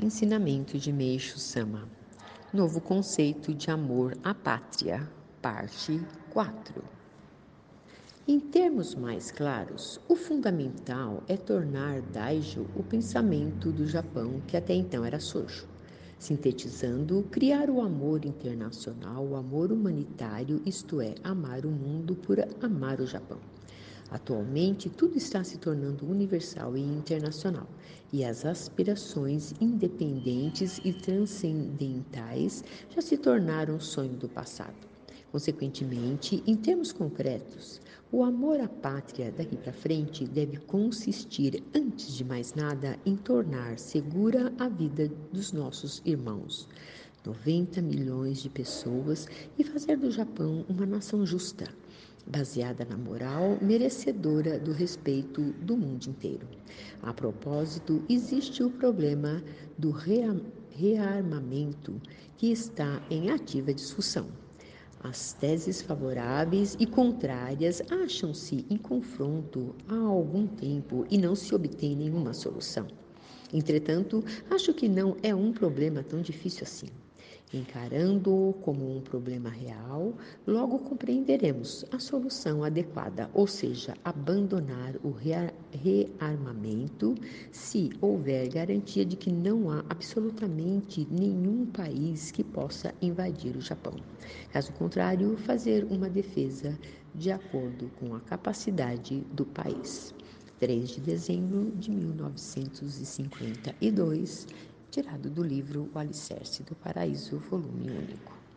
Ensinamento de Meixo Sama. Novo conceito de amor à pátria, parte 4. Em termos mais claros, o fundamental é tornar Daijo o pensamento do Japão que até então era sujo. Sintetizando, criar o amor internacional, o amor humanitário, isto é, amar o mundo por amar o Japão. Atualmente, tudo está se tornando universal e internacional, e as aspirações independentes e transcendentais já se tornaram sonho do passado. Consequentemente, em termos concretos, o amor à pátria daqui para frente deve consistir, antes de mais nada, em tornar segura a vida dos nossos irmãos. 90 milhões de pessoas e fazer do Japão uma nação justa baseada na moral merecedora do respeito do mundo inteiro. A propósito, existe o problema do rearmamento que está em ativa discussão. As teses favoráveis e contrárias acham-se em confronto há algum tempo e não se obtém nenhuma solução. Entretanto, acho que não é um problema tão difícil assim. Encarando-o como um problema real, logo compreenderemos a solução adequada, ou seja, abandonar o rearmamento se houver garantia de que não há absolutamente nenhum país que possa invadir o Japão. Caso contrário, fazer uma defesa de acordo com a capacidade do país. 3 de dezembro de 1952 tirado do livro O Alicerce do Paraíso, volume único.